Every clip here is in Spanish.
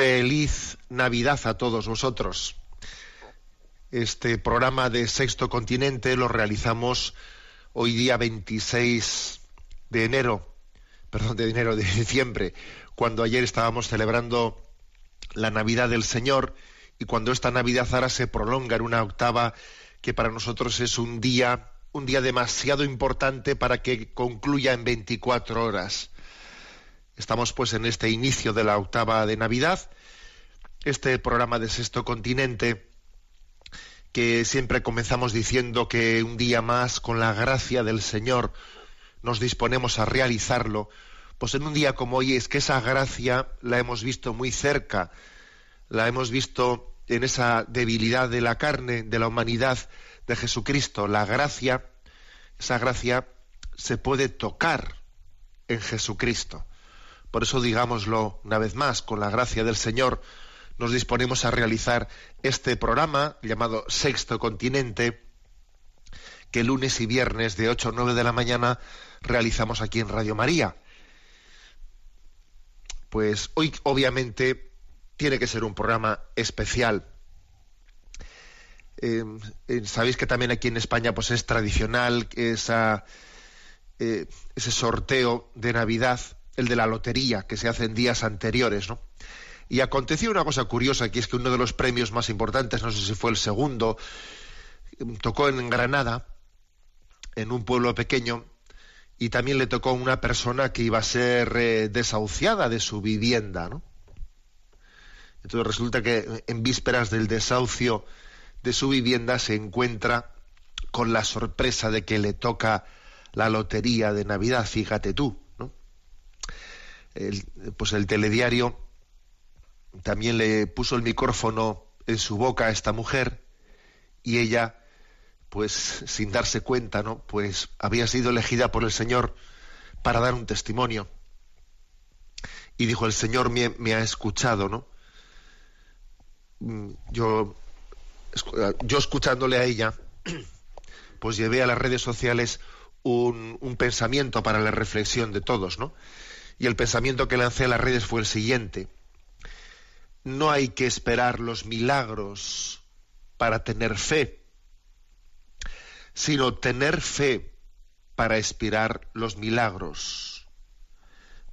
Feliz Navidad a todos vosotros. Este programa de Sexto Continente lo realizamos hoy día 26 de enero, perdón, de enero, de diciembre, cuando ayer estábamos celebrando la Navidad del Señor y cuando esta Navidad ahora se prolonga en una octava que para nosotros es un día, un día demasiado importante para que concluya en 24 horas. Estamos pues en este inicio de la octava de Navidad, este programa de Sexto Continente, que siempre comenzamos diciendo que un día más, con la gracia del Señor, nos disponemos a realizarlo, pues en un día como hoy es que esa gracia la hemos visto muy cerca, la hemos visto en esa debilidad de la carne, de la humanidad de Jesucristo. La gracia, esa gracia se puede tocar en Jesucristo. Por eso digámoslo una vez más, con la gracia del Señor, nos disponemos a realizar este programa llamado Sexto Continente, que lunes y viernes de 8 a 9 de la mañana realizamos aquí en Radio María. Pues hoy obviamente tiene que ser un programa especial. Eh, eh, Sabéis que también aquí en España pues es tradicional eh, ese sorteo de Navidad, el de la lotería, que se hace en días anteriores, ¿no? Y aconteció una cosa curiosa, que es que uno de los premios más importantes, no sé si fue el segundo, tocó en Granada, en un pueblo pequeño, y también le tocó a una persona que iba a ser eh, desahuciada de su vivienda, ¿no? Entonces resulta que en vísperas del desahucio de su vivienda se encuentra con la sorpresa de que le toca la lotería de Navidad, fíjate tú. El- pues el telediario también le puso el micrófono en su boca a esta mujer y ella, pues sin darse cuenta, ¿no? Pues había sido elegida por el Señor para dar un testimonio. Y dijo, el Señor me, ha escuchado, ¿no? Mm, Yo, yo escuchándole a ella, pues llevé a las redes sociales un pensamiento para la reflexión de todos, ¿no? Y el pensamiento que lancé a las redes fue el siguiente. No hay que esperar los milagros para tener fe, sino tener fe para esperar los milagros.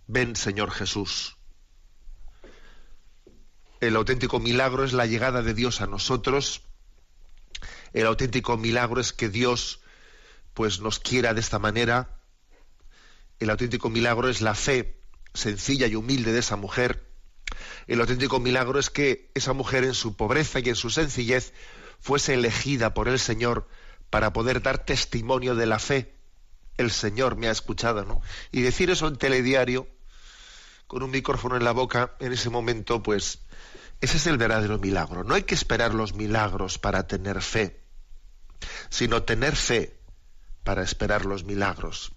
Ven, Señor Jesús. El auténtico milagro es la llegada de Dios a nosotros. El auténtico milagro es que Dios pues nos quiera de esta manera. El auténtico milagro es la fe sencilla y humilde de esa mujer. El auténtico milagro es que esa mujer en su pobreza y en su sencillez fuese elegida por el Señor para poder dar testimonio de la fe. El Señor me ha escuchado, ¿no? Y decir eso en telediario, con un micrófono en la boca, en ese momento, pues, ese es el verdadero milagro. No hay que esperar los milagros para tener fe, sino tener fe para esperar los milagros.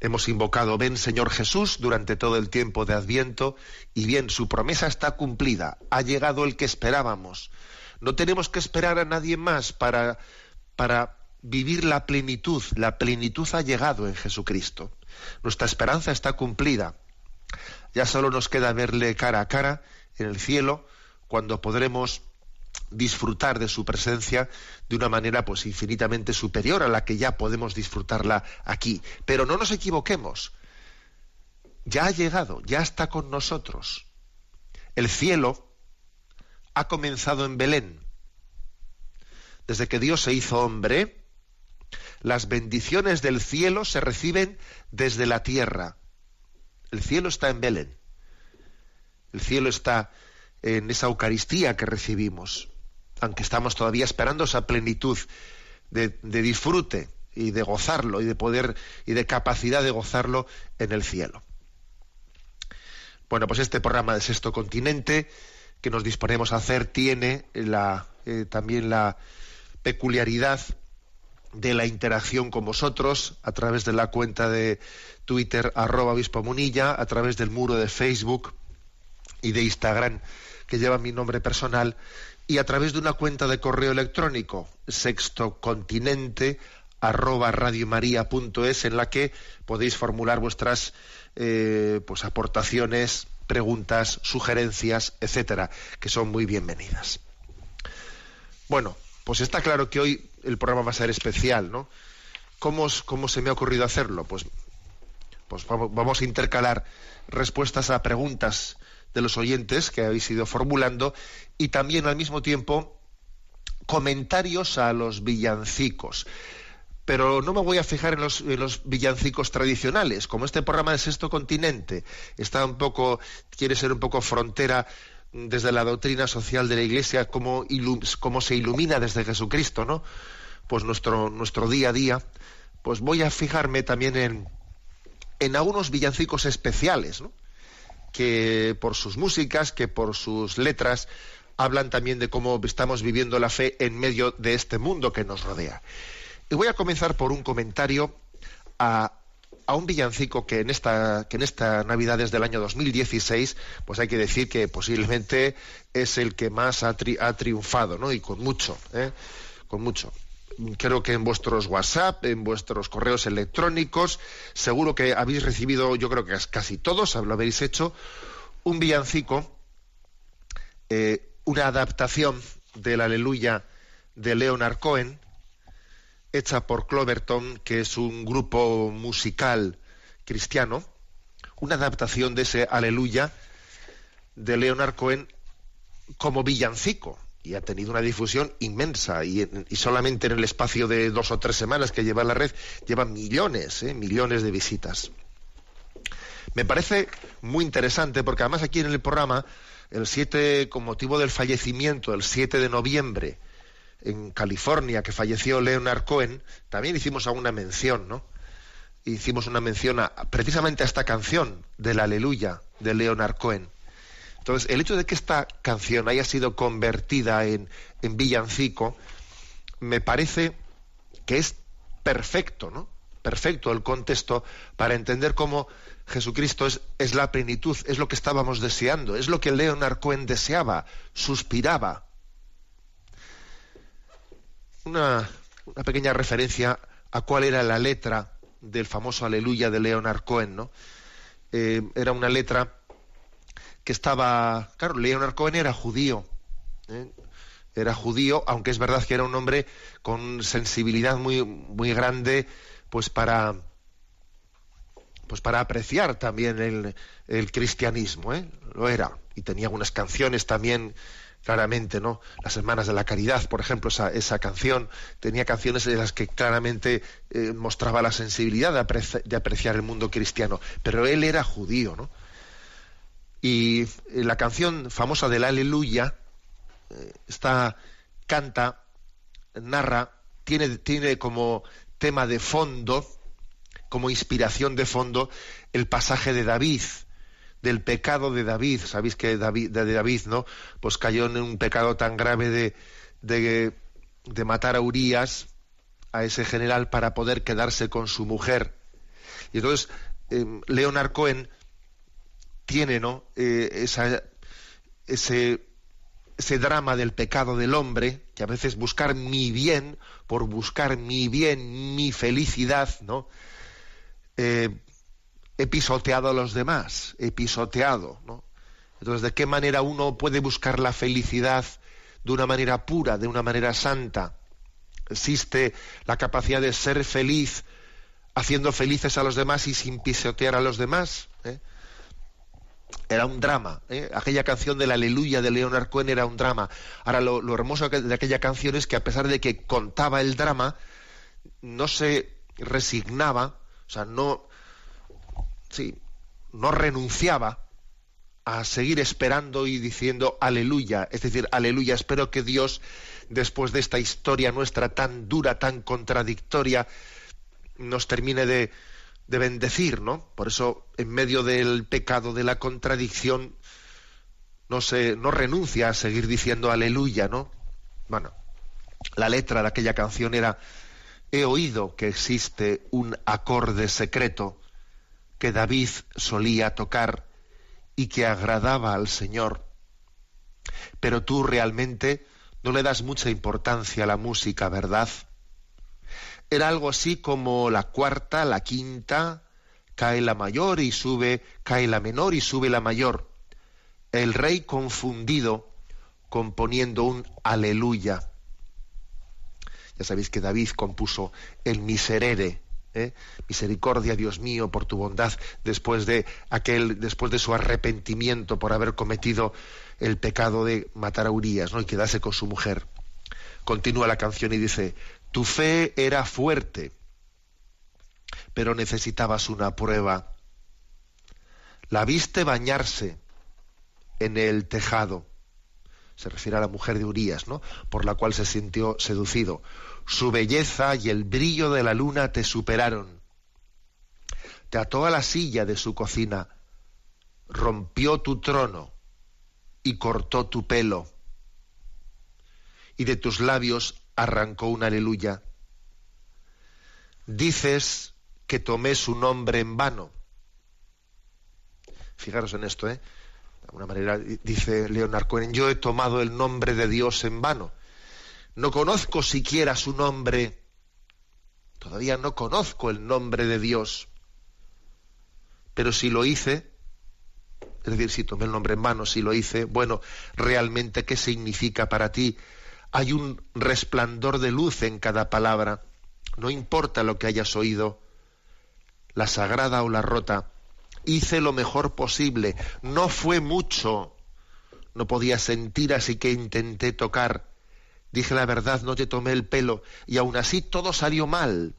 Hemos invocado, ven Señor Jesús, durante todo el tiempo de Adviento, y bien, su promesa está cumplida, ha llegado el que esperábamos. No tenemos que esperar a nadie más para, para vivir la plenitud. La plenitud ha llegado en Jesucristo. Nuestra esperanza está cumplida. Ya solo nos queda verle cara a cara en el cielo, cuando podremos disfrutar de su presencia de una manera pues infinitamente superior a la que ya podemos disfrutarla aquí. Pero no nos equivoquemos. Ya ha llegado, ya está con nosotros. El cielo ha comenzado en Belén. Desde que Dios se hizo hombre, las bendiciones del cielo se reciben desde la tierra. El cielo está en Belén. El cielo está en esa Eucaristía que recibimos, aunque estamos todavía esperando esa plenitud de, disfrute y de gozarlo y de poder y de capacidad de gozarlo en el cielo. Bueno, pues este programa de Sexto Continente que nos disponemos a hacer tiene la, eh, también la peculiaridad de la interacción con vosotros a través de la cuenta de Twitter arroba obispo munilla, a través del muro de Facebook y de Instagram que lleva mi nombre personal y a través de una cuenta de correo electrónico sextocontinente arroba radiomaria.es en la que podéis formular vuestras eh, pues aportaciones, preguntas, sugerencias, etcétera, que son muy bienvenidas. Bueno, pues está claro que hoy el programa va a ser especial, ¿no? ¿Cómo, cómo se me ha ocurrido hacerlo? Pues, pues vamos a intercalar respuestas a preguntas de los oyentes que habéis ido formulando y también al mismo tiempo comentarios a los villancicos. Pero no me voy a fijar en los, villancicos tradicionales, como este programa de Sexto Continente está un poco, quiere ser un poco frontera desde la doctrina social de la Iglesia, cómo, se ilumina desde Jesucristo, ¿no? Pues nuestro, nuestro día a día, pues voy a fijarme también en, en algunos villancicos especiales, ¿no? Que por sus músicas, que por sus letras, hablan también de cómo estamos viviendo la fe en medio de este mundo que nos rodea. Y voy a comenzar por un comentario a, un villancico que en esta que en esta Navidad del año 2016, pues hay que decir que posiblemente es el que más ha, triunfado, ¿no? Y con mucho, ¿eh? con mucho creo que en vuestros WhatsApp, en vuestros correos electrónicos, seguro que habéis recibido, yo creo que casi todos lo habéis hecho, un villancico, eh, una adaptación del Aleluya de Leonard Cohen, hecha por Cloverton, que es un grupo musical cristiano, una adaptación de ese Aleluya de Leonard Cohen como villancico y ha tenido una difusión inmensa y, solamente en el espacio de dos o tres semanas que lleva la red lleva millones, ¿eh? millones de visitas. Me parece muy interesante porque además aquí en el programa, el 7, con motivo del fallecimiento, el 7 de noviembre, en California, que falleció Leonard Cohen, también hicimos alguna mención, ¿no? Hicimos una mención precisamente a esta canción del Aleluya de Leonard Cohen. Entonces, el hecho de que esta canción haya sido convertida en, villancico, me parece que es perfecto, ¿no? Perfecto el contexto para entender cómo Jesucristo es, la plenitud, es lo que estábamos deseando, es lo que Leonard Cohen deseaba, suspiraba. Una, pequeña referencia a cuál era la letra del famoso Aleluya de Leonard Cohen, ¿no? Eh, era una letra que estaba, claro, Leonard Cohen era judío, ¿eh? era judío, aunque es verdad que era un hombre con sensibilidad muy, muy grande, pues para, pues para apreciar también el, el cristianismo, ¿eh? lo era, y tenía algunas canciones también claramente, ¿no? Las Hermanas de la Caridad, por ejemplo, esa, esa canción, tenía canciones de las que claramente eh, mostraba la sensibilidad de, de, apreciar el mundo cristiano, pero él era judío, ¿no? Y eh, la canción famosa del Aleluya eh, está, canta, narra, tiene, tiene como tema de fondo, como inspiración de fondo, el pasaje de David, del pecado de David. Sabéis que David, de David, ¿no? Pues cayó en un pecado tan grave de, de, matar a Urias, a ese general, para poder quedarse con su mujer. Y entonces, eh, Leonard Cohen tiene ¿no? Eh, esa, ese, ese drama del pecado del hombre, que a veces buscar mi bien, por buscar mi bien, mi felicidad, ¿no? Eh, he pisoteado a los demás, he pisoteado, ¿no? Entonces, ¿de qué manera uno puede buscar la felicidad de una manera pura, de una manera santa? Existe la capacidad de ser feliz haciendo felices a los demás y sin pisotear a los demás. ¿eh? Era un drama. ¿eh? Aquella canción de la Aleluya de Leonard Cohen era un drama. Ahora, lo, lo, hermoso de aquella canción es que a pesar de que contaba el drama, no se resignaba, o sea, no, sí, no renunciaba a seguir esperando y diciendo aleluya. Es decir, aleluya, espero que Dios, después de esta historia nuestra tan dura, tan contradictoria, nos termine de, de bendecir, ¿no? Por eso, en medio del pecado, de la contradicción, no se, no renuncia a seguir diciendo aleluya, ¿no? Bueno, la letra de aquella canción era He oído que existe un acorde secreto que David solía tocar y que agradaba al Señor. Pero tú realmente no le das mucha importancia a la música, ¿verdad? Era algo así como la cuarta, la quinta, cae la mayor y sube, cae la menor y sube la mayor. El rey confundido componiendo un aleluya. Ya sabéis que David compuso el miserere, ¿eh? misericordia Dios mío por tu bondad después de aquel después de su arrepentimiento por haber cometido el pecado de matar a Urias ¿no? y quedarse con su mujer continúa la canción y dice tu fe era fuerte, pero necesitabas una prueba. La viste bañarse en el tejado. Se refiere a la mujer de Urías, ¿no? Por la cual se sintió seducido. Su belleza y el brillo de la luna te superaron. Te ató a la silla de su cocina, rompió tu trono y cortó tu pelo. Y de tus labios arrancó un aleluya. Dices que tomé su nombre en vano. Fijaros en esto, ¿eh? De alguna manera dice Leonard Cohen, yo he tomado el nombre de Dios en vano. No conozco siquiera su nombre. Todavía no conozco el nombre de Dios. Pero si lo hice, es decir, si tomé el nombre en vano, si lo hice, bueno, realmente, ¿qué significa para ti hay un resplandor de luz en cada palabra. No importa lo que hayas oído, la sagrada o la rota. Hice lo mejor posible. No fue mucho. No podía sentir, así que intenté tocar. Dije la verdad, no te tomé el pelo, y aún así todo salió mal.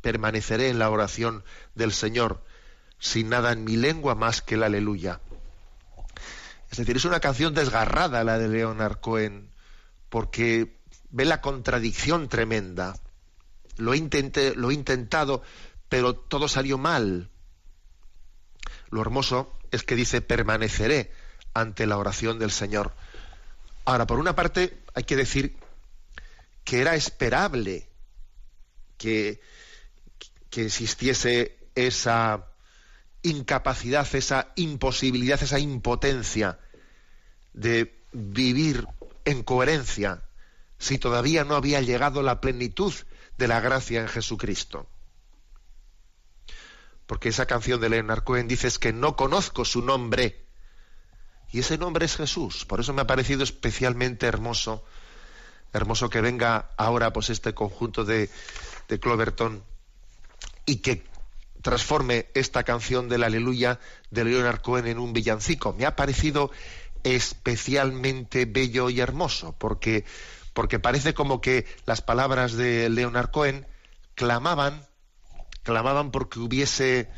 Permaneceré en la oración del Señor, sin nada en mi lengua más que el aleluya. Es decir, es una canción desgarrada la de Leonard Cohen porque ve la contradicción tremenda. Lo, he intentado, pero todo salió mal. Lo hermoso es que dice, permaneceré ante la oración del Señor. Ahora, por una parte, hay que decir que era esperable que, que existiese esa incapacidad, esa imposibilidad, esa impotencia de vivir en coherencia si todavía no había llegado la plenitud de la gracia en Jesucristo. Porque esa canción de Leonard Cohen dice que no conozco su nombre. Y ese nombre es Jesús. Por eso me ha parecido especialmente hermoso, hermoso que venga ahora pues este conjunto de, de Cloverton y que transforme esta canción del Aleluya de Leonard Cohen en un villancico. Me ha parecido especialmente bello y hermoso, porque, porque parece como que las palabras de Leonard Cohen clamaban, clamaban porque hubiese,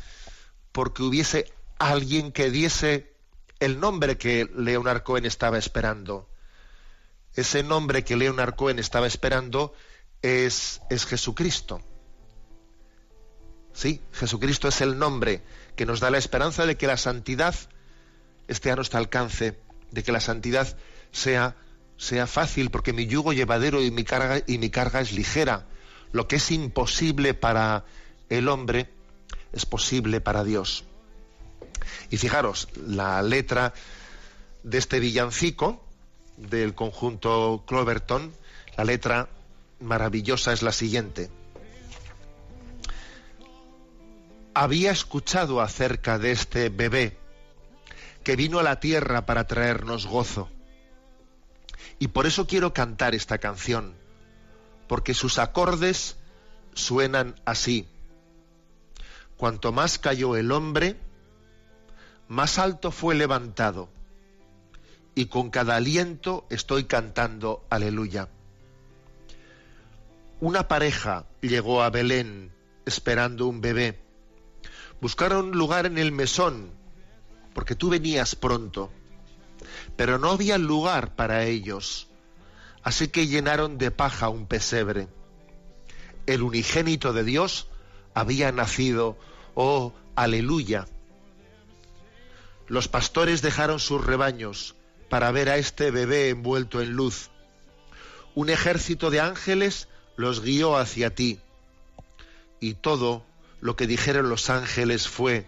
porque hubiese alguien que diese el nombre que Leonard Cohen estaba esperando. Ese nombre que Leonard Cohen estaba esperando es, es Jesucristo. Sí, Jesucristo es el nombre que nos da la esperanza de que la santidad esté a nuestro alcance de que la santidad sea, sea fácil, porque mi yugo llevadero y mi, carga, y mi carga es ligera. Lo que es imposible para el hombre es posible para Dios. Y fijaros, la letra de este villancico del conjunto Cloverton, la letra maravillosa es la siguiente. Había escuchado acerca de este bebé que vino a la tierra para traernos gozo. Y por eso quiero cantar esta canción, porque sus acordes suenan así. Cuanto más cayó el hombre, más alto fue levantado, y con cada aliento estoy cantando aleluya. Una pareja llegó a Belén esperando un bebé. Buscaron lugar en el mesón, porque tú venías pronto, pero no había lugar para ellos, así que llenaron de paja un pesebre. El unigénito de Dios había nacido, oh, aleluya. Los pastores dejaron sus rebaños para ver a este bebé envuelto en luz. Un ejército de ángeles los guió hacia ti. Y todo lo que dijeron los ángeles fue,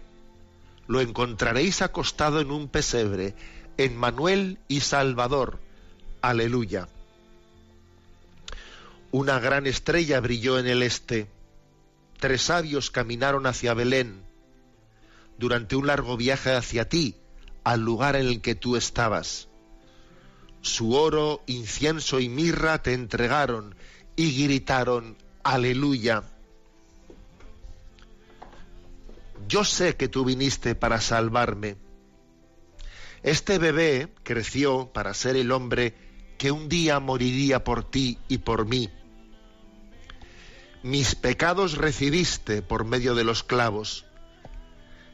lo encontraréis acostado en un pesebre, en Manuel y Salvador. Aleluya. Una gran estrella brilló en el este. Tres sabios caminaron hacia Belén durante un largo viaje hacia ti, al lugar en el que tú estabas. Su oro, incienso y mirra te entregaron y gritaron, aleluya. Yo sé que tú viniste para salvarme. Este bebé creció para ser el hombre que un día moriría por ti y por mí. Mis pecados recibiste por medio de los clavos,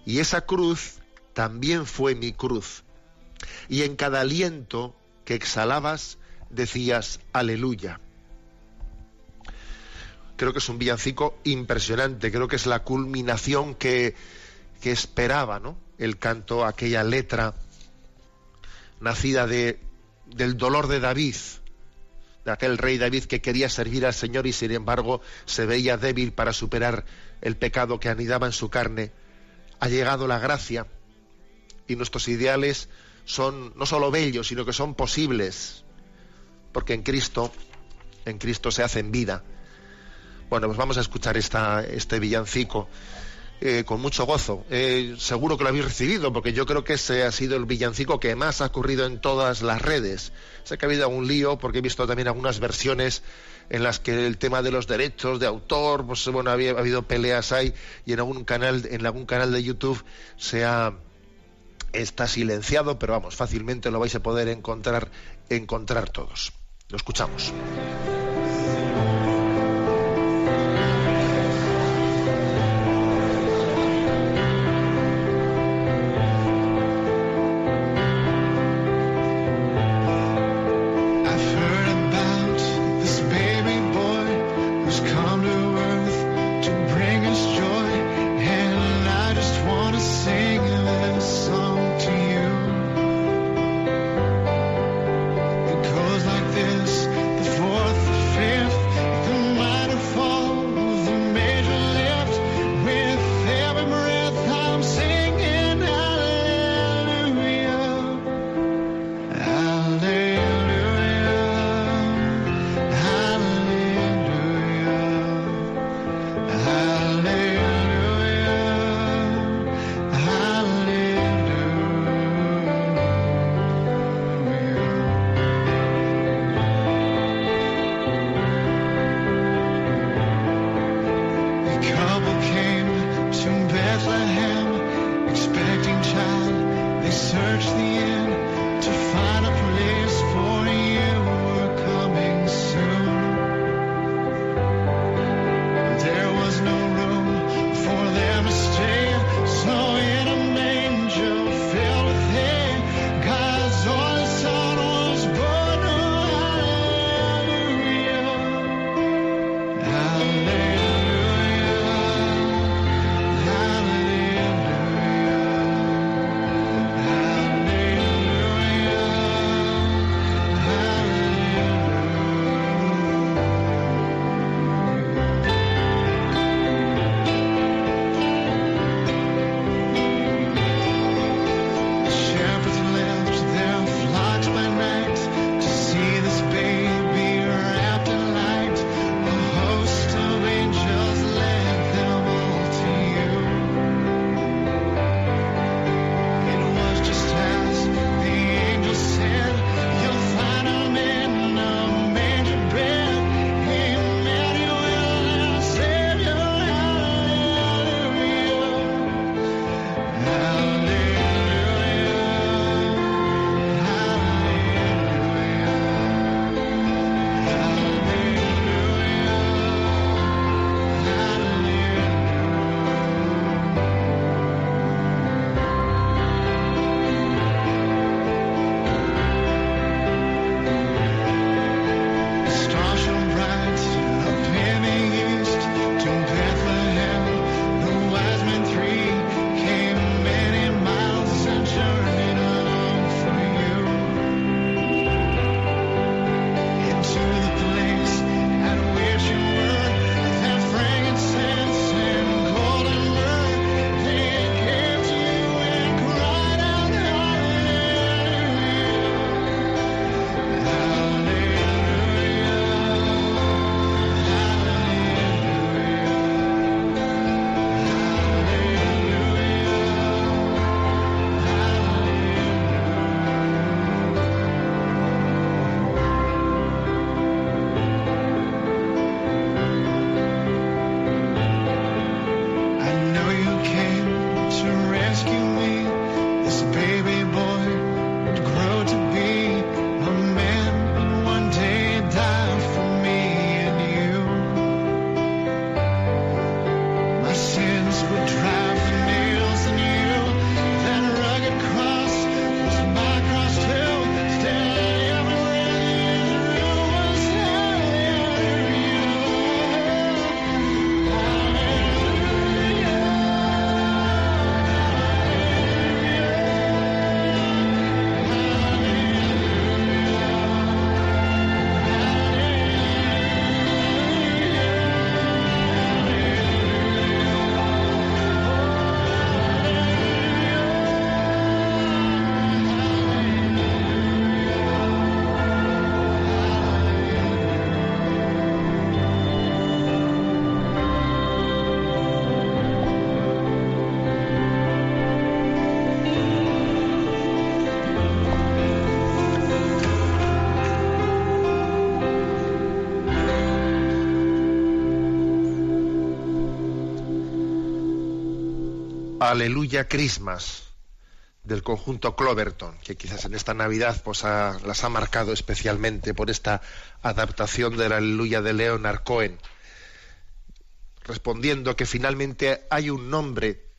y esa cruz también fue mi cruz. Y en cada aliento que exhalabas decías, aleluya. Creo que es un villancico impresionante, creo que es la culminación que, esperaba ¿no? el canto, aquella letra nacida de, del dolor de David, de aquel rey David que quería servir al Señor y sin embargo se veía débil para superar el pecado que anidaba en su carne. Ha llegado la gracia y nuestros ideales son no solo bellos, sino que son posibles, porque en Cristo, en Cristo se hacen vida. Bueno, pues vamos a escuchar esta, este villancico eh, con mucho gozo. Eh, seguro que lo habéis recibido, porque yo creo que ese ha sido el villancico que más ha ocurrido en todas las redes. Sé que ha habido algún lío, porque he visto también algunas versiones en las que el tema de los derechos de autor, pues bueno, había, ha habido peleas ahí, y en algún canal, en algún canal de YouTube se ha está silenciado, pero vamos, fácilmente lo vais a poder encontrar, encontrar todos. Lo escuchamos. Aleluya Christmas del conjunto Cloverton, que quizás en esta Navidad pues, las ha marcado especialmente por esta adaptación de la Aleluya de Leonard Cohen, respondiendo que finalmente hay un nombre,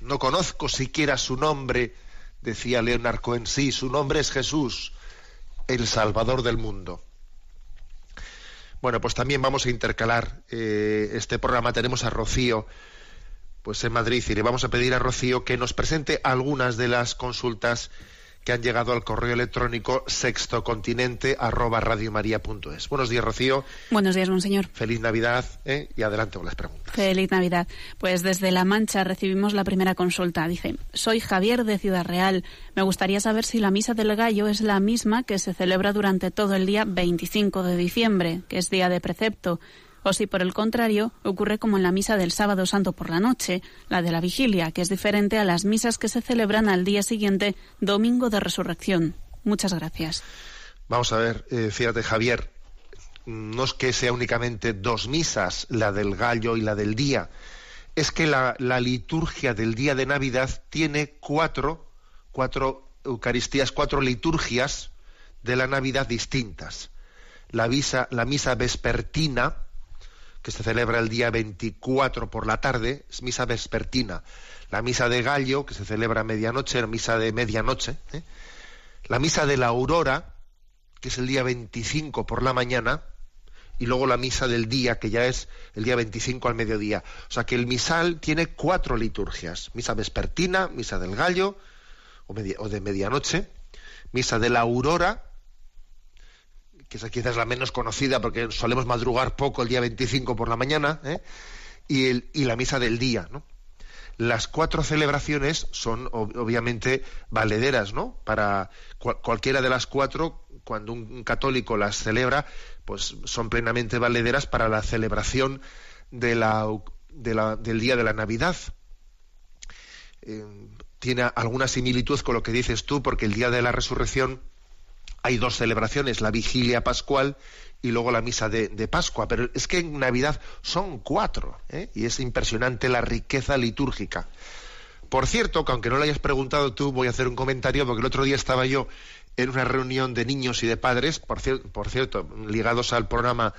no conozco siquiera su nombre, decía Leonard Cohen, sí, su nombre es Jesús, el Salvador del mundo. Bueno, pues también vamos a intercalar eh, este programa. Tenemos a Rocío pues en Madrid y le vamos a pedir a Rocío que nos presente algunas de las consultas que han llegado al correo electrónico sextocontinente arroba radiomaria.es. Buenos días, Rocío. Buenos días, monseñor. Feliz Navidad ¿eh? y adelante con las preguntas. Feliz Navidad. Pues desde La Mancha recibimos la primera consulta. Dice, soy Javier de Ciudad Real. Me gustaría saber si la Misa del Gallo es la misma que se celebra durante todo el día 25 de diciembre, que es día de precepto o si por el contrario ocurre como en la misa del sábado santo por la noche, la de la vigilia, que es diferente a las misas que se celebran al día siguiente, domingo de resurrección. Muchas gracias. Vamos a ver, eh, fíjate Javier, no es que sea únicamente dos misas, la del gallo y la del día, es que la, liturgia del día de Navidad tiene cuatro, cuatro Eucaristías, cuatro liturgias de la Navidad distintas. La, visa, la misa vespertina, que se celebra el día 24 por la tarde, es misa vespertina. La misa de Gallo, que se celebra a medianoche, la misa de medianoche. ¿eh? La misa de la aurora, que es el día 25 por la mañana, y luego la misa del día, que ya es el día 25 al mediodía. O sea que el misal tiene cuatro liturgias. Misa vespertina, misa del gallo, o, o de medianoche, misa de la aurora, que esa quizás es la menos conocida porque solemos madrugar poco el día 25 por la mañana, ¿eh? y, el, y la misa del día, ¿no? Las cuatro celebraciones son obviamente valederas, ¿no? Para cualquiera de las cuatro, cuando un católico las celebra, pues son plenamente valederas para la celebración de la, del día de la Navidad. Eh, tiene alguna similitud con lo que dices tú, porque el día de la resurrección hay dos celebraciones, la vigilia pascual y luego la misa de, Pascua, pero es que en Navidad son cuatro, ¿eh? y es impresionante la riqueza litúrgica. Por cierto, que aunque no lo hayas preguntado tú, voy a hacer un comentario, porque el otro día estaba yo en una reunión de niños y de padres, por, por cierto, ligados al programa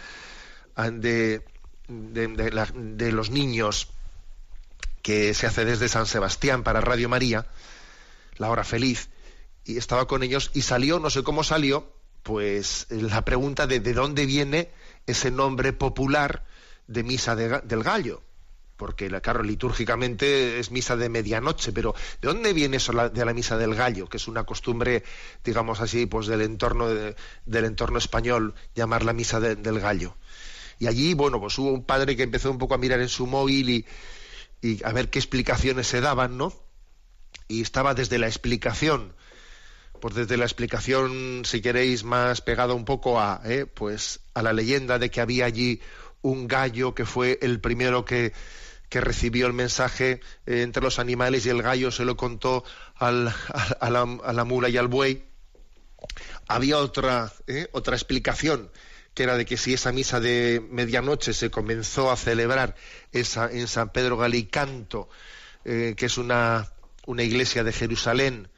ah, de, de los niños que se hace desde San Sebastián para Radio María, La Hora Feliz, y estaba con ellos y salió, no sé cómo salió, pues la pregunta de de dónde viene ese nombre popular de misa del gallo. Porque, claro, litúrgicamente es misa de medianoche, pero ¿de dónde viene eso de la misa del gallo? Que es una costumbre, digamos así, pues del entorno, del entorno español, llamar la misa del gallo. Y allí, bueno, pues hubo un padre que empezó un poco a mirar en su móvil y, y a ver qué explicaciones se daban, ¿no? Y estaba desde la explicación pues desde la explicación, si queréis, más pegada un poco a, eh, pues, a la leyenda de que había allí un gallo que fue el primero que, que recibió el mensaje eh, entre los animales y el gallo se lo contó al, a, la, a, la, mula y al buey. Había otra, eh, otra explicación que era de que si esa misa de medianoche se comenzó a celebrar esa, en San Pedro Galicanto, que es una, una iglesia de Jerusalén,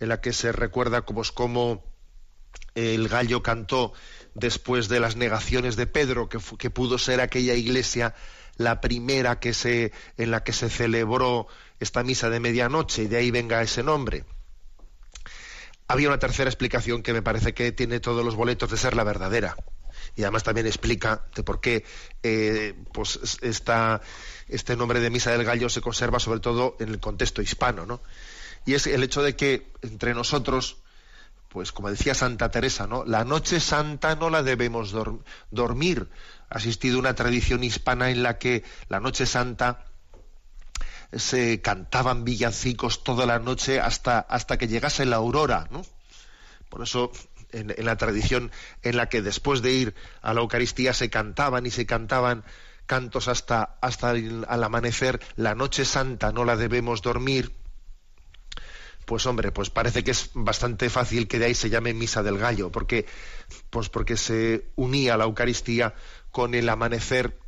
en la que se recuerda como, como el gallo cantó después de las negaciones de Pedro, que, que, pudo ser aquella iglesia la primera que se, en la que se celebró esta misa de medianoche, y de ahí venga ese nombre. Había una tercera explicación que me parece que tiene todos los boletos de ser la verdadera. Y además también explica de por qué eh, pues este nombre de misa del gallo se conserva sobre todo en el contexto hispano, ¿no? Y es el hecho de que entre nosotros, pues como decía Santa Teresa, ¿no? La noche santa no la debemos dormir. Ha existido una tradición hispana en la que la noche santa se cantaban villancicos toda la noche hasta, hasta que llegase la aurora, ¿no? Por eso en, la tradición en la que después de ir a la Eucaristía se cantaban y se cantaban cantos hasta, hasta el, al amanecer, la noche santa no la debemos dormir, pues hombre, pues parece que es bastante fácil que de ahí se llame misa del gallo, porque, pues porque se unía la Eucaristía con el amanecer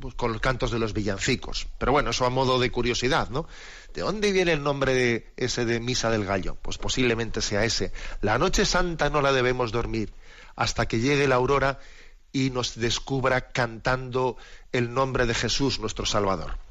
pues, con los cantos de los villancicos. Pero bueno, eso a modo de curiosidad, ¿no? ¿De dónde viene el nombre de ese de Misa del Gallo? Pues posiblemente sea ese. La noche santa no la debemos dormir hasta que llegue la aurora y nos descubra cantando el nombre de Jesús, nuestro Salvador.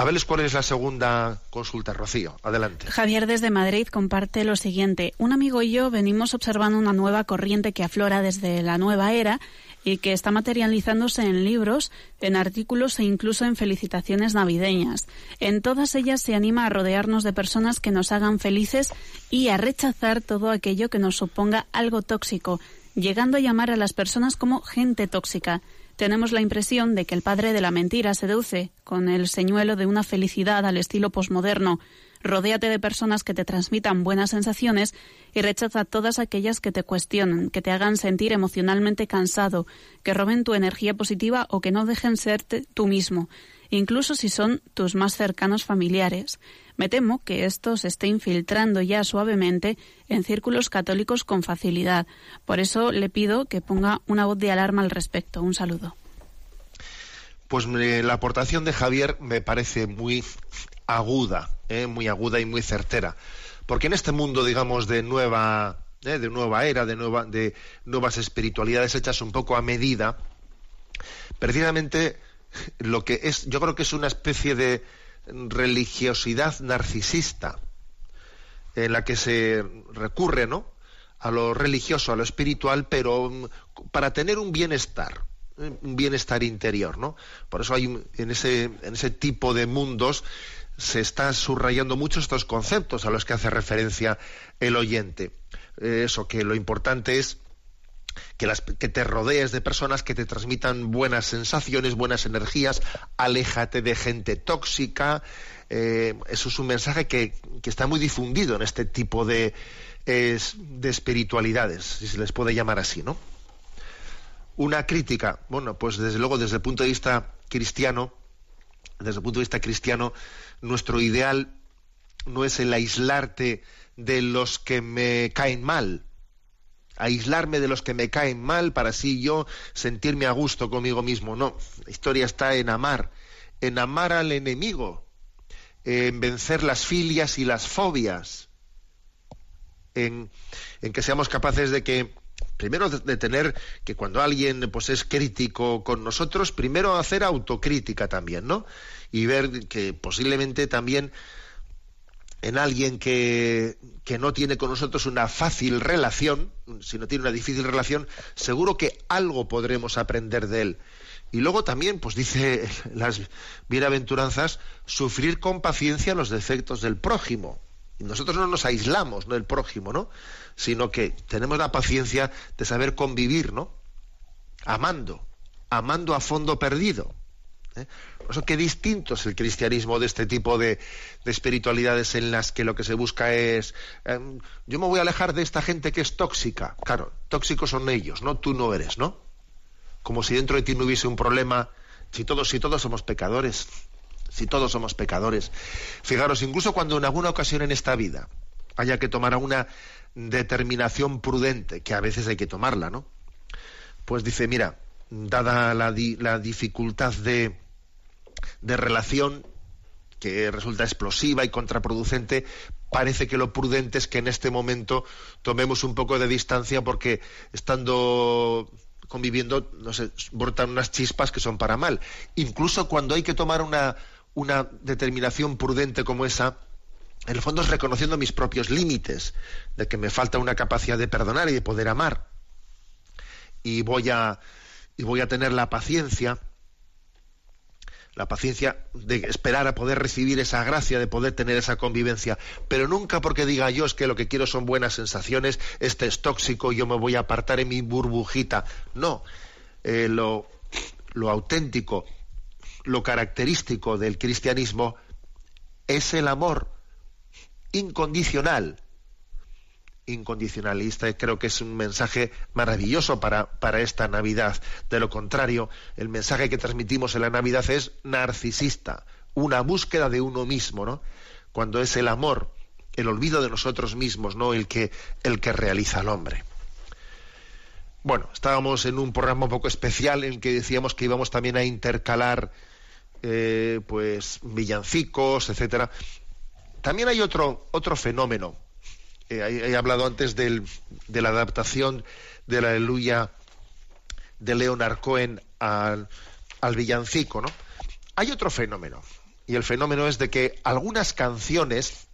A verles cuál es la segunda consulta, Rocío. Adelante. Javier desde Madrid comparte lo siguiente. Un amigo y yo venimos observando una nueva corriente que aflora desde la nueva era y que está materializándose en libros, en artículos e incluso en felicitaciones navideñas. En todas ellas se anima a rodearnos de personas que nos hagan felices y a rechazar todo aquello que nos suponga algo tóxico, llegando a llamar a las personas como gente tóxica tenemos la impresión de que el padre de la mentira seduce con el señuelo de una felicidad al estilo posmoderno. Rodéate de personas que te transmitan buenas sensaciones y rechaza todas aquellas que te cuestionan, que te hagan sentir emocionalmente cansado, que roben tu energía positiva o que no dejen ser tú mismo, incluso si son tus más cercanos familiares. Me temo que esto se esté infiltrando ya suavemente en círculos católicos con facilidad. Por eso le pido que ponga una voz de alarma al respecto. Un saludo. Pues la aportación de Javier me parece muy aguda, ¿eh? muy aguda y muy certera. Porque en este mundo, digamos, de nueva, ¿eh? de nueva era, de, nueva, de nuevas espiritualidades hechas un poco a medida, precisamente lo que es, yo creo que es una especie de religiosidad narcisista en la que se recurre, ¿no? a lo religioso, a lo espiritual, pero mm, para tener un bienestar, ¿eh? un bienestar interior, ¿no? Por eso hay en ese, en ese tipo de mundos se está subrayando mucho estos conceptos a los que hace referencia el oyente. Eso, que lo importante es que, las, que, te rodees de personas que te transmitan buenas sensaciones, buenas energías, aléjate de gente tóxica. Eh, eso es un mensaje que, está muy difundido en este tipo de, de espiritualidades, si se les puede llamar así, ¿no? Una crítica, bueno, pues desde luego desde el punto de vista cristiano, desde el punto de vista cristiano, nuestro ideal no es el aislarte de los que me caen mal, aislarme de los que me caen mal para así yo sentirme a gusto conmigo mismo. No, la historia está en amar, en amar al enemigo, en vencer las filias y las fobias, en, que seamos capaces de que primero de, tener que cuando alguien pues es crítico con nosotros, primero hacer autocrítica también, ¿no? Y ver que posiblemente también en alguien que, que no tiene con nosotros una fácil relación, si no tiene una difícil relación, seguro que algo podremos aprender de él. Y luego también, pues dice las bienaventuranzas, sufrir con paciencia los defectos del prójimo. Y nosotros no nos aislamos del prójimo, ¿no? Sino que tenemos la paciencia de saber convivir, ¿no? Amando, amando a fondo perdido. ¿Eh? qué distinto es el cristianismo de este tipo de, espiritualidades en las que lo que se busca es em, yo me voy a alejar de esta gente que es tóxica. Claro, tóxicos son ellos, no tú no eres, ¿no? Como si dentro de ti no hubiese un problema, si todos, si todos somos pecadores, si todos somos pecadores. Fijaros, incluso cuando en alguna ocasión en esta vida haya que tomar una determinación prudente, que a veces hay que tomarla, ¿no? Pues dice, mira, dada la, la dificultad de, de relación que resulta explosiva y contraproducente, parece que lo prudente es que en este momento tomemos un poco de distancia porque estando conviviendo, no sé, brotan unas chispas que son para mal. Incluso cuando hay que tomar una, una determinación prudente como esa, en el fondo es reconociendo mis propios límites, de que me falta una capacidad de perdonar y de poder amar. Y voy a, y voy a tener la paciencia la paciencia de esperar a poder recibir esa gracia, de poder tener esa convivencia, pero nunca porque diga yo es que lo que quiero son buenas sensaciones, este es tóxico, yo me voy a apartar en mi burbujita. No, eh, lo, lo auténtico, lo característico del cristianismo es el amor incondicional, incondicionalista y creo que es un mensaje maravilloso para, para esta Navidad. De lo contrario, el mensaje que transmitimos en la Navidad es narcisista, una búsqueda de uno mismo, ¿no? Cuando es el amor, el olvido de nosotros mismos, ¿no? El que, el que realiza al hombre. bueno, estábamos en un programa un poco especial en que decíamos que íbamos también a intercalar eh, pues villancicos, etcétera. También hay otro, otro fenómeno. Eh, he, hablado antes del, de la adaptación de la aleluya de Leonard Cohen al, villancico, ¿no? Hay otro fenómeno. Y el fenómeno es de que algunas canciones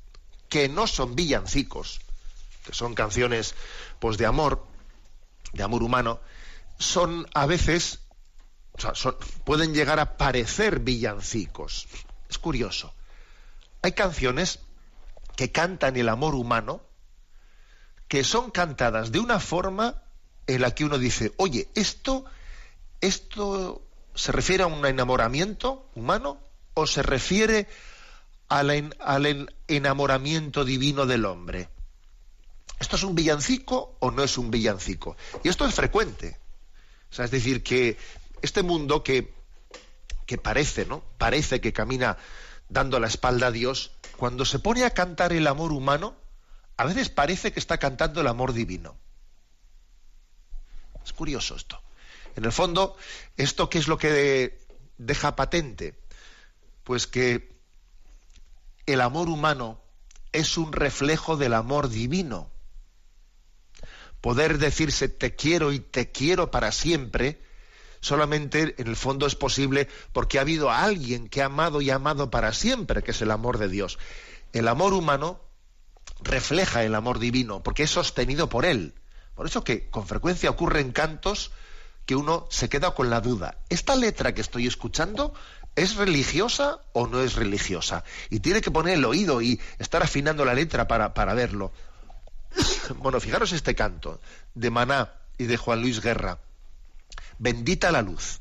que no son villancicos, que son canciones pues de amor, de amor humano, son a veces, o sea, pueden llegar a parecer villancicos. Es curioso. Hay canciones que cantan el amor humano, que son cantadas de una forma en la que uno dice, oye, esto, esto se refiere a un enamoramiento humano o se refiere al, al enamoramiento divino del hombre. ¿Esto es un villancico o no es un villancico? Y esto es frecuente. O sea, es decir, que este mundo que, que parece, ¿no? Parece que camina dando la espalda a Dios, cuando se pone a cantar el amor humano, a veces parece que está cantando el amor divino. Es curioso esto. En el fondo, ¿esto qué es lo que deja patente? Pues que el amor humano es un reflejo del amor divino poder decirse te quiero y te quiero para siempre, solamente en el fondo es posible porque ha habido alguien que ha amado y amado para siempre, que es el amor de Dios. El amor humano refleja el amor divino, porque es sostenido por él. Por eso que con frecuencia ocurren cantos que uno se queda con la duda. ¿Esta letra que estoy escuchando es religiosa o no es religiosa? Y tiene que poner el oído y estar afinando la letra para, para verlo. Bueno, fijaros este canto de Maná y de Juan Luis Guerra. Bendita la luz.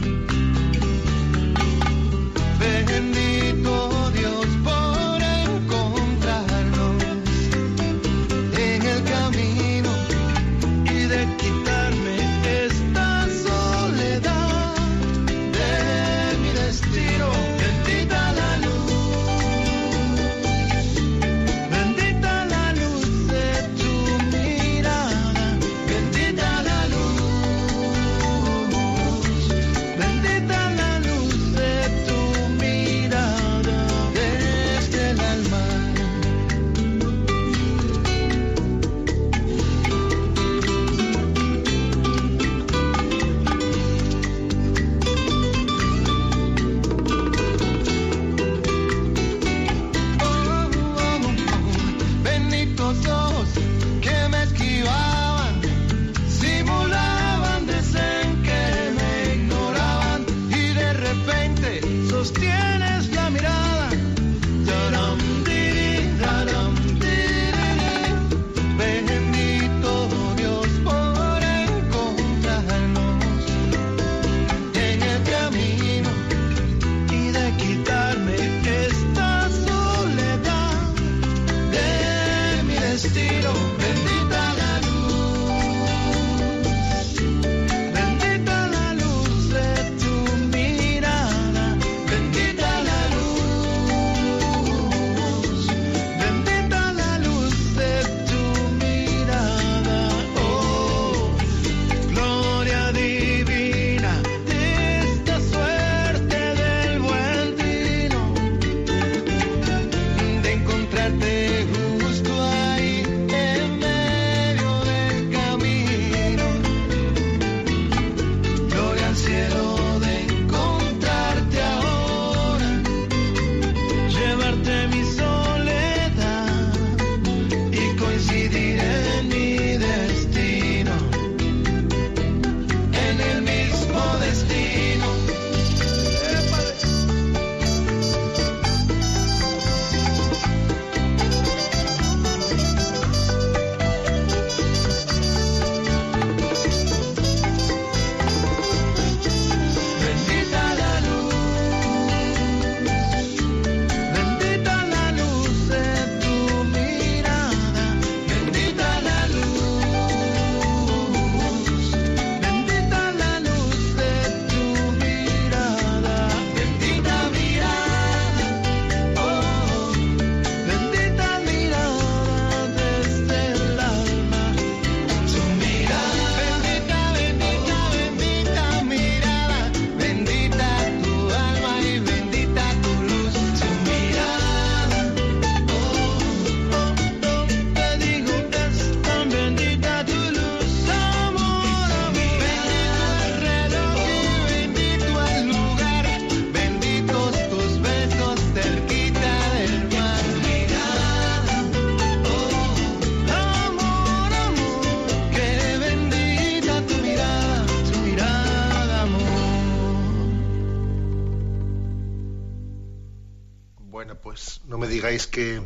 Que,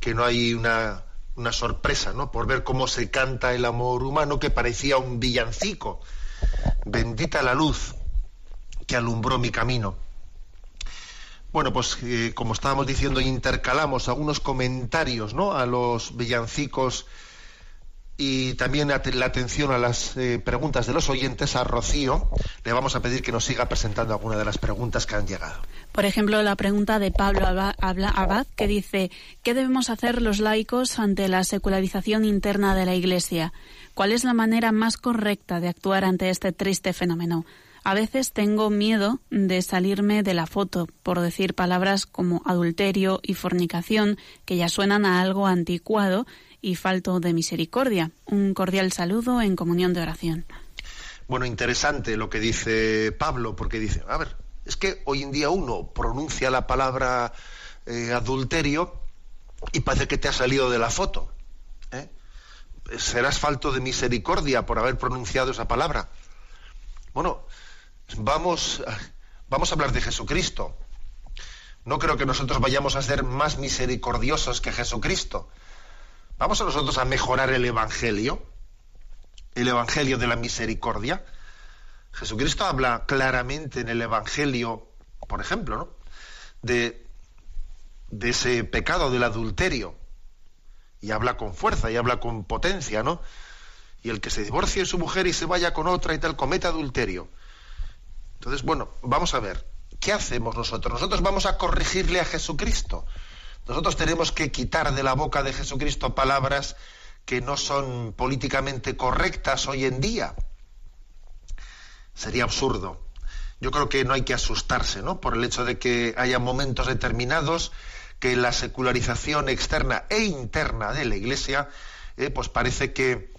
que no hay una, una sorpresa, ¿no? Por ver cómo se canta el amor humano que parecía un villancico. Bendita la luz que alumbró mi camino. Bueno, pues eh, como estábamos diciendo, intercalamos algunos comentarios ¿no? a los villancicos y también la atención a las eh, preguntas de los oyentes, a Rocío, le vamos a pedir que nos siga presentando alguna de las preguntas que han llegado. Por ejemplo, la pregunta de Pablo Abad, que dice, ¿qué debemos hacer los laicos ante la secularización interna de la Iglesia? ¿Cuál es la manera más correcta de actuar ante este triste fenómeno? A veces tengo miedo de salirme de la foto por decir palabras como adulterio y fornicación, que ya suenan a algo anticuado y falto de misericordia. Un cordial saludo en comunión de oración. Bueno, interesante lo que dice Pablo, porque dice, a ver, es que hoy en día uno pronuncia la palabra eh, adulterio y parece que te ha salido de la foto. ¿eh? Serás falto de misericordia por haber pronunciado esa palabra. Bueno, vamos, vamos a hablar de Jesucristo. No creo que nosotros vayamos a ser más misericordiosos que Jesucristo. Vamos a nosotros a mejorar el Evangelio, el Evangelio de la misericordia. Jesucristo habla claramente en el Evangelio, por ejemplo, ¿no? de, de ese pecado del adulterio. Y habla con fuerza y habla con potencia, ¿no? Y el que se divorcie de su mujer y se vaya con otra y tal, cometa adulterio. Entonces, bueno, vamos a ver, ¿qué hacemos nosotros? Nosotros vamos a corregirle a Jesucristo. Nosotros tenemos que quitar de la boca de Jesucristo palabras que no son políticamente correctas hoy en día. Sería absurdo. Yo creo que no hay que asustarse, ¿no? Por el hecho de que haya momentos determinados que la secularización externa e interna de la Iglesia, eh, pues parece que,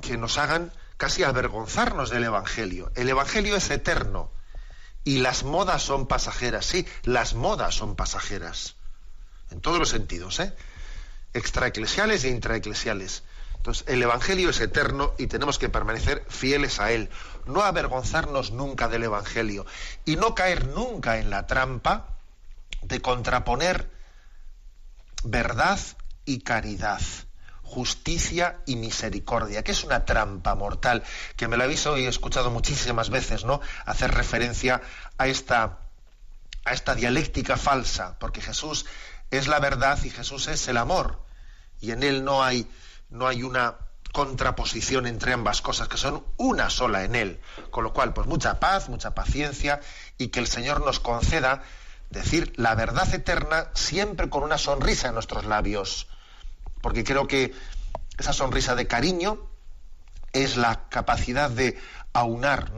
que nos hagan casi avergonzarnos del Evangelio. El Evangelio es eterno y las modas son pasajeras. Sí, las modas son pasajeras en todos los sentidos, ¿eh? extraeclesiales e intraeclesiales. Entonces, el Evangelio es eterno y tenemos que permanecer fieles a él, no avergonzarnos nunca del Evangelio y no caer nunca en la trampa de contraponer verdad y caridad, justicia y misericordia, que es una trampa mortal, que me la habéis hoy escuchado muchísimas veces, ¿no? Hacer referencia a esta, a esta dialéctica falsa, porque Jesús es la verdad y Jesús es el amor. Y en él no hay, no hay una contraposición entre ambas cosas, que son una sola en él. Con lo cual, pues mucha paz, mucha paciencia y que el Señor nos conceda decir la verdad eterna siempre con una sonrisa en nuestros labios. Porque creo que esa sonrisa de cariño es la capacidad de aunar,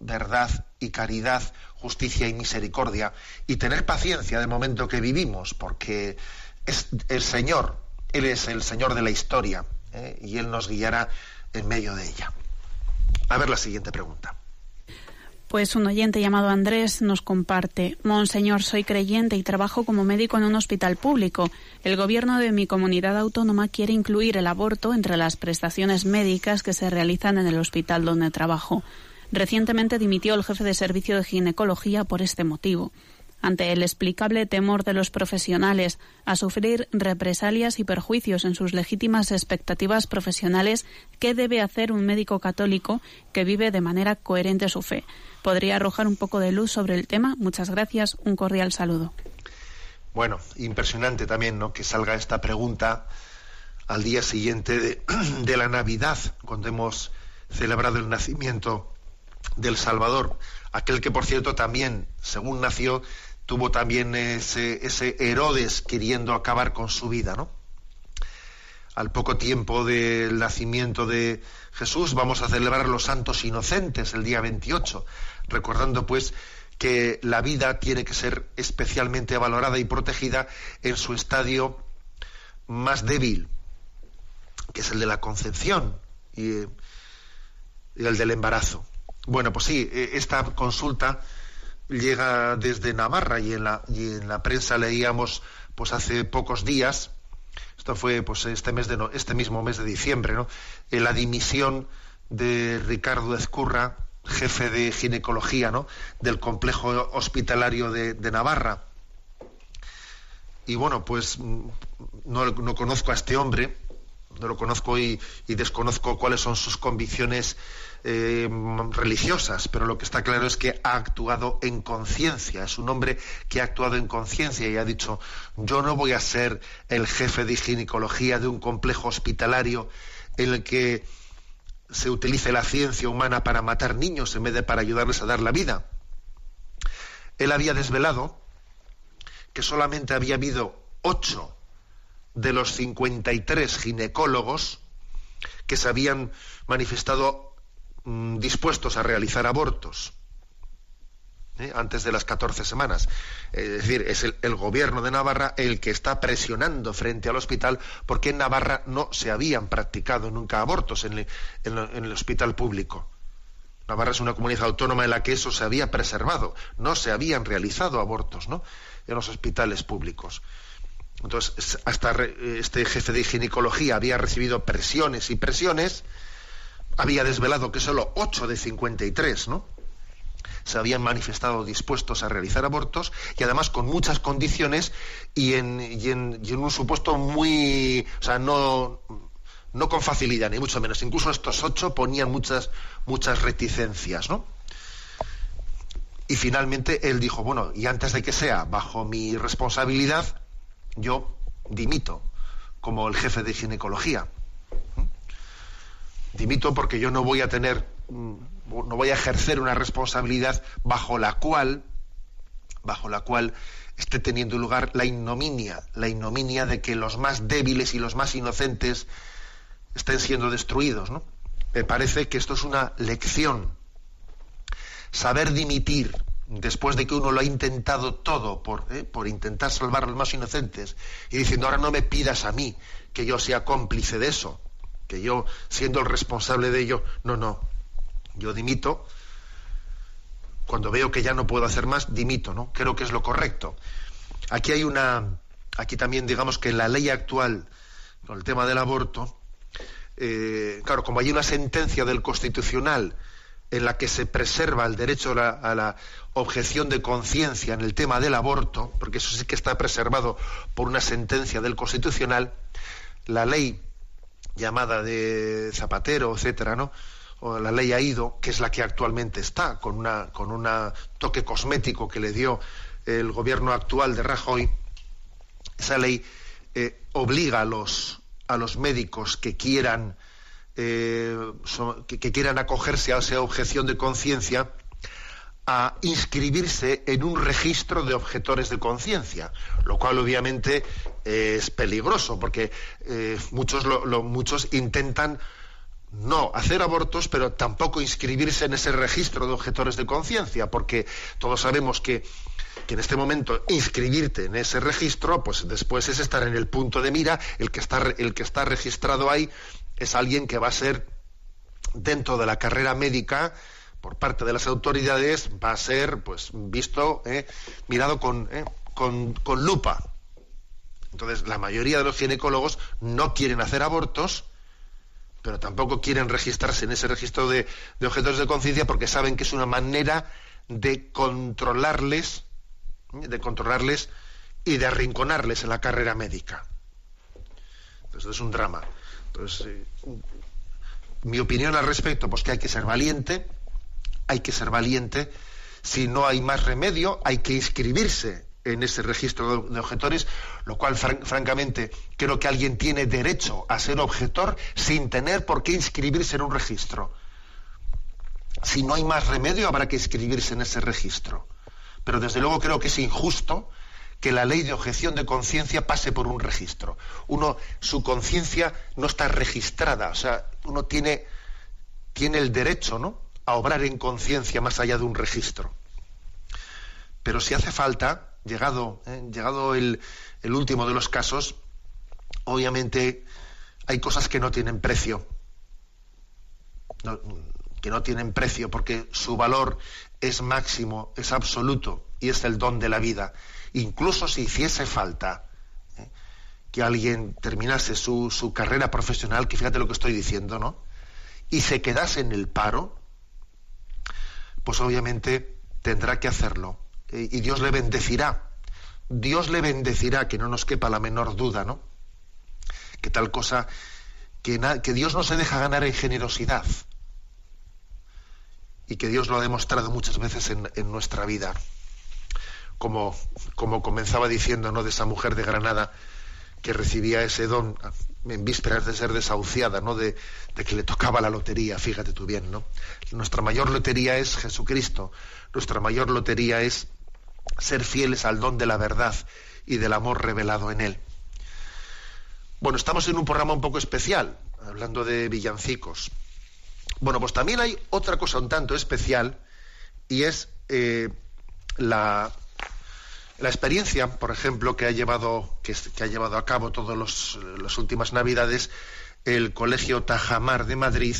verdad y caridad, justicia y misericordia, y tener paciencia del momento que vivimos, porque es el Señor, Él es el Señor de la historia, ¿eh? y Él nos guiará en medio de ella. A ver la siguiente pregunta. Pues un oyente llamado Andrés nos comparte, Monseñor, soy creyente y trabajo como médico en un hospital público. El gobierno de mi comunidad autónoma quiere incluir el aborto entre las prestaciones médicas que se realizan en el hospital donde trabajo. Recientemente dimitió el jefe de servicio de ginecología por este motivo. Ante el explicable temor de los profesionales a sufrir represalias y perjuicios en sus legítimas expectativas profesionales, ¿qué debe hacer un médico católico que vive de manera coherente su fe? ¿Podría arrojar un poco de luz sobre el tema? Muchas gracias. Un cordial saludo. Bueno, impresionante también ¿no? que salga esta pregunta al día siguiente de, de la Navidad, cuando hemos celebrado el nacimiento del Salvador, aquel que por cierto también, según nació, tuvo también ese, ese Herodes queriendo acabar con su vida, ¿no? Al poco tiempo del nacimiento de Jesús vamos a celebrar los santos inocentes el día 28, recordando pues que la vida tiene que ser especialmente valorada y protegida en su estadio más débil, que es el de la concepción y, y el del embarazo. Bueno, pues sí, e, esta consulta llega desde Navarra y en la, prensa leíamos pues hace pocos días, esto fue pues este mes de este mismo mes de diciembre, ¿no? En la dimisión de Ricardo Ezcurra, jefe de ginecología, ¿no? del complejo hospitalario de, Navarra. y bueno, pues mm, no, no conozco a este hombre, no lo conozco y desconozco cuáles son sus convicciones eh, religiosas, pero lo que está claro es que ha actuado en conciencia, es un hombre que ha actuado en conciencia y ha dicho, yo no voy a ser el jefe de ginecología de un complejo hospitalario en el que se utilice la ciencia humana para matar niños en vez de para ayudarles a dar la vida. Él había desvelado que solamente había habido ocho de los 53 ginecólogos que se habían manifestado Mm, dispuestos a realizar abortos ¿eh? antes de las 14 semanas. Es decir, es el, gobierno de Navarra el que está presionando frente al hospital porque en Navarra no se habían practicado nunca abortos en, el hospital público. Navarra es una comunidad autónoma en la que eso se había preservado, no se habían realizado abortos en los hospitales públicos. Entonces, hasta este jefe de ginecología había recibido presiones y presiones había desvelado que solo 8 de 53, ¿no? se habían manifestado dispuestos a realizar abortos y además con muchas condiciones y en, un supuesto muy, o sea, no, no con facilidad, ni mucho menos. Incluso estos ocho ponían muchas, muchas reticencias, ¿no? Y finalmente él dijo, bueno, y antes de que sea bajo mi responsabilidad, yo dimito como el jefe de ginecología dimito porque yo no voy a tener, mm, no voy a ejercer una responsabilidad bajo la cual, bajo la cual esté teniendo lugar la ignominia, la ignominia de que los más débiles y los más inocentes estén siendo destruidos. ¿no? Me parece que esto es una lección. Saber dimitir después de que uno lo ha intentado todo por, ¿eh? por intentar salvar a los más inocentes y diciendo ahora no me pidas a mí que yo sea cómplice de eso que yo, siendo el responsable de ello, no, no, yo dimito. Cuando veo que ya no puedo hacer más, dimito, ¿no? Creo que es lo correcto. Aquí hay una, aquí también digamos que la ley actual con el tema del aborto, eh, claro, como hay una sentencia del Constitucional en la que se preserva el derecho a la, a la objeción de conciencia en el tema del aborto, porque eso sí que está preservado por una sentencia del Constitucional, la ley llamada de Zapatero, etcétera, ¿no? O la ley AIDO, que es la que actualmente está, con una con un toque cosmético que le dio el gobierno actual de Rajoy, esa ley eh, obliga a los a los médicos que quieran eh, que, quieran acogerse a esa objeción de conciencia a inscribirse en un registro de objetores de conciencia, lo cual obviamente es peligroso porque eh, muchos, muchos intentan no hacer abortos, pero tampoco inscribirse en ese registro de objetores de conciencia, porque todos sabemos que, que, en este momento inscribirte en ese registro, pues después es estar en el punto de mira, el que está, el que está registrado ahí es alguien que va a ser dentro de la carrera médica por parte de las autoridades va a ser pues visto, eh, mirado eh, con, con, lupa. Entonces, la mayoría de los ginecólogos no quieren hacer abortos, pero tampoco quieren registrarse en ese registro de, objetores de conciencia porque saben que es una manera de controlarles, de controlarles y de arrinconarles en la carrera médica. Entonces, es un drama. Entonces, eh, mi opinión al respecto, pues que hay que ser valiente, hay que ser valiente. Si no hay más remedio, hay que inscribirse en ese registro de objetores, lo cual, francamente, creo que alguien tiene derecho a ser objetor sin tener por qué inscribirse en un registro. Si no hay más remedio, habrá que inscribirse en ese registro. Pero desde luego creo que es injusto que la ley de objeción de conciencia pase por un registro. Uno, su conciencia no está registrada, o sea, uno tiene, tiene el derecho, ¿no? A obrar en conciencia más allá de un registro. Pero si hace falta, llegado, eh, llegado el, último de los casos, obviamente hay cosas que no tienen precio. que no tienen precio porque su valor es máximo, es absoluto y es el don de la vida. Incluso si hiciese falta eh, que alguien terminase su, su carrera profesional, que fíjate lo que estoy diciendo, ¿no? Y se quedase en el paro, pues obviamente tendrá que hacerlo. Y Dios le bendecirá Dios le bendecirá, que no nos quepa la menor duda, ¿no? Que tal cosa, que, que Dios no se deja ganar en generosidad y que Dios lo ha demostrado muchas veces en, en nuestra vida. Como, como comenzaba diciendo, ¿no? De esa mujer de Granada que recibía ese don en vísperas de ser desahuciada, ¿no? De, que le tocaba la lotería, fíjate tú bien, ¿no? Nuestra mayor lotería es Jesucristo, nuestra mayor lotería es ser fieles al don de la verdad y del amor revelado en él. Bueno, estamos en un programa un poco especial, hablando de villancicos. Bueno, pues también hay otra cosa un tanto especial y es eh, la, la experiencia, por ejemplo, que ha llevado, que, ha llevado a cabo todas las últimas Navidades el Colegio Tajamar de Madrid,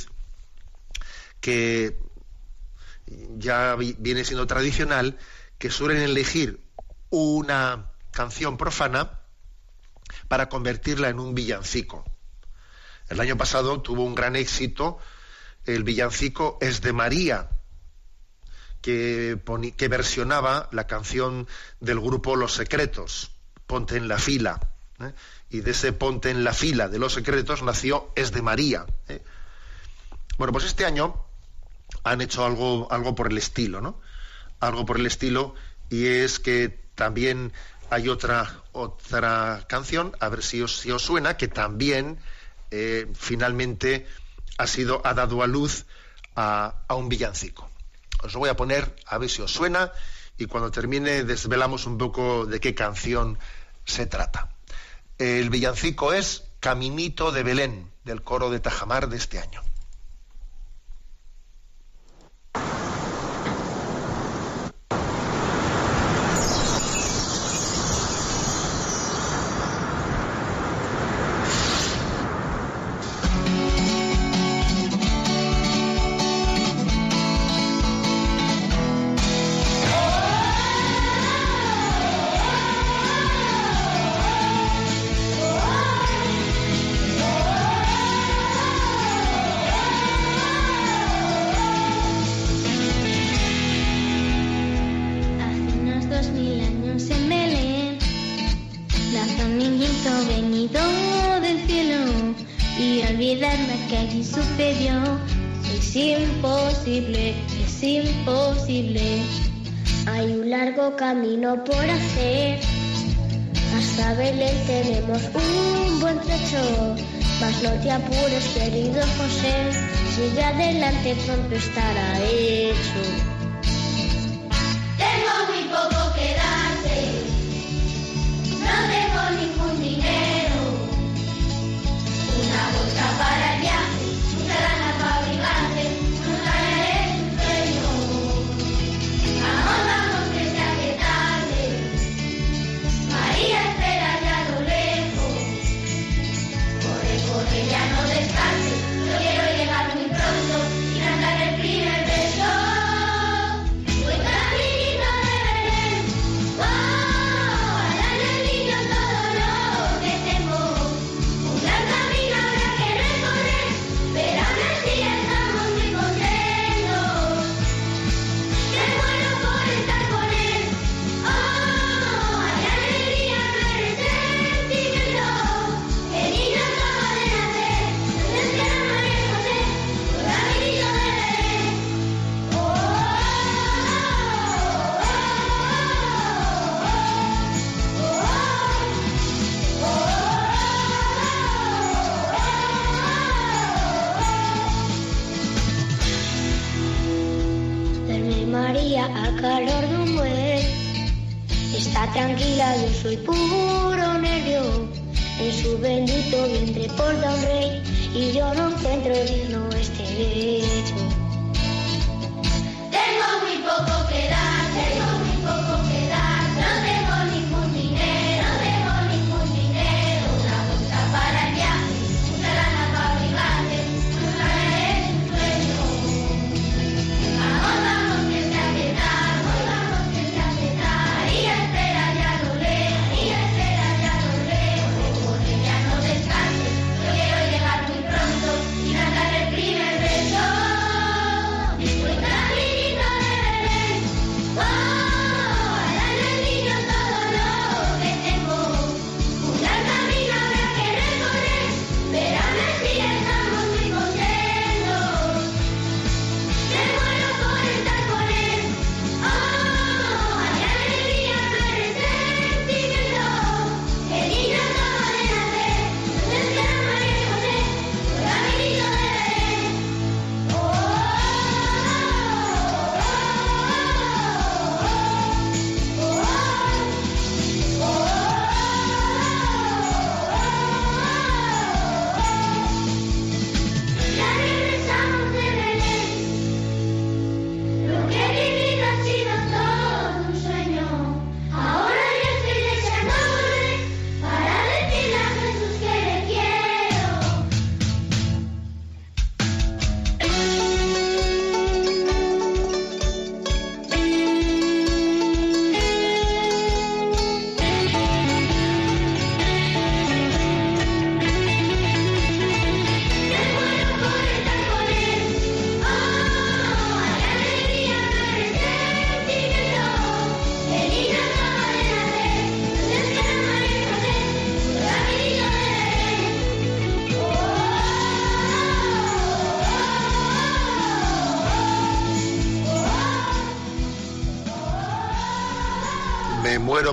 que ya viene siendo tradicional, que suelen elegir una canción profana para convertirla en un villancico. El año pasado tuvo un gran éxito el villancico Es de María, que, versionaba la canción del grupo Los Secretos, Ponte en la fila. ¿eh? Y de ese Ponte en la fila de Los Secretos nació Es de María. ¿eh? Bueno, pues este año han hecho algo, algo por el estilo, ¿no? Algo por el estilo, y es que también hay otra, otra canción, a ver si os, si os suena, que también eh, finalmente ha sido, ha dado a luz a, a un villancico. Os lo voy a poner a ver si os suena y cuando termine desvelamos un poco de qué canción se trata. El villancico es Caminito de Belén, del coro de Tajamar de este año. Camino por hacer. Hasta Belén tenemos un buen trecho, mas no te apures, querido José, sigue adelante, pronto estará hecho.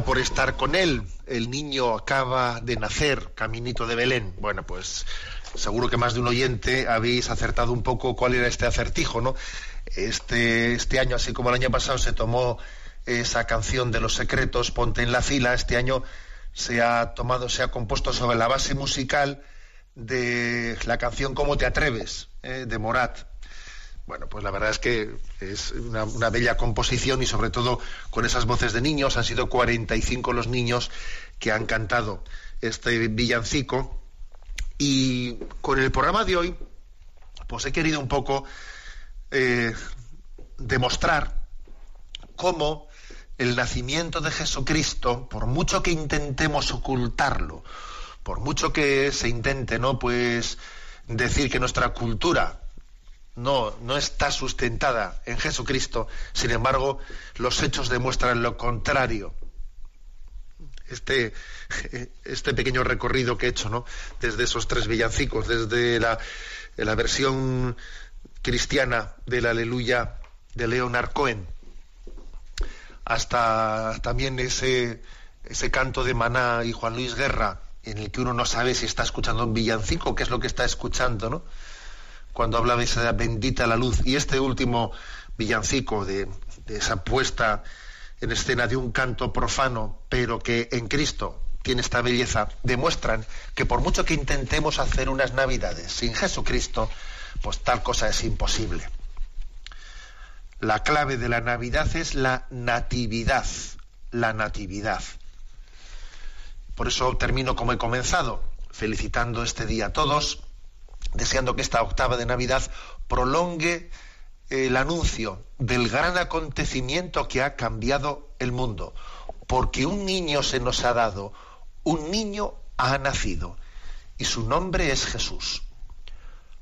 Por estar con él. El niño acaba de nacer, caminito de Belén. Bueno, pues seguro que más de un oyente habéis acertado un poco cuál era este acertijo, ¿no? Este, este año, así como el año pasado, se tomó esa canción de los secretos, Ponte en la fila. Este año se ha tomado, se ha compuesto sobre la base musical de la canción Cómo te atreves, eh, de Morat. Bueno, pues la verdad es que es una, bella composición y sobre todo con esas voces de niños. Han sido 45 los niños que han cantado este villancico. Y con el programa de hoy, pues he querido un poco eh, demostrar cómo el nacimiento de Jesucristo, por mucho que intentemos ocultarlo, por mucho que se intente, ¿no? Pues decir que nuestra cultura no, no está sustentada en Jesucristo, sin embargo, los hechos demuestran lo contrario. Este, este pequeño recorrido que he hecho, ¿no? Desde esos tres villancicos, desde la, la versión cristiana del Aleluya de Leonard Cohen, hasta también ese, ese canto de Maná y Juan Luis Guerra, en el que uno no sabe si está escuchando un villancico, qué es lo que está escuchando, ¿no? Cuando habla de esa bendita la luz. Y este último villancico de, de, esa puesta en escena de un canto profano, pero que en Cristo tiene esta belleza, demuestran que por mucho que intentemos hacer unas navidades sin Jesucristo, pues tal cosa es imposible. La clave de la Navidad es la natividad, la natividad. Por eso termino como he comenzado, felicitando este día a todos, deseando que esta octava de Navidad prolongue el anuncio del gran acontecimiento que ha cambiado el mundo, porque un niño se nos ha dado, un niño ha nacido, y su nombre es Jesús.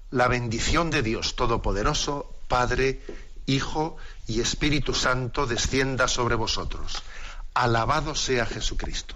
La bendición de Dios Todopoderoso, Padre, Hijo y Espíritu Santo descienda sobre vosotros. Alabado sea Jesucristo.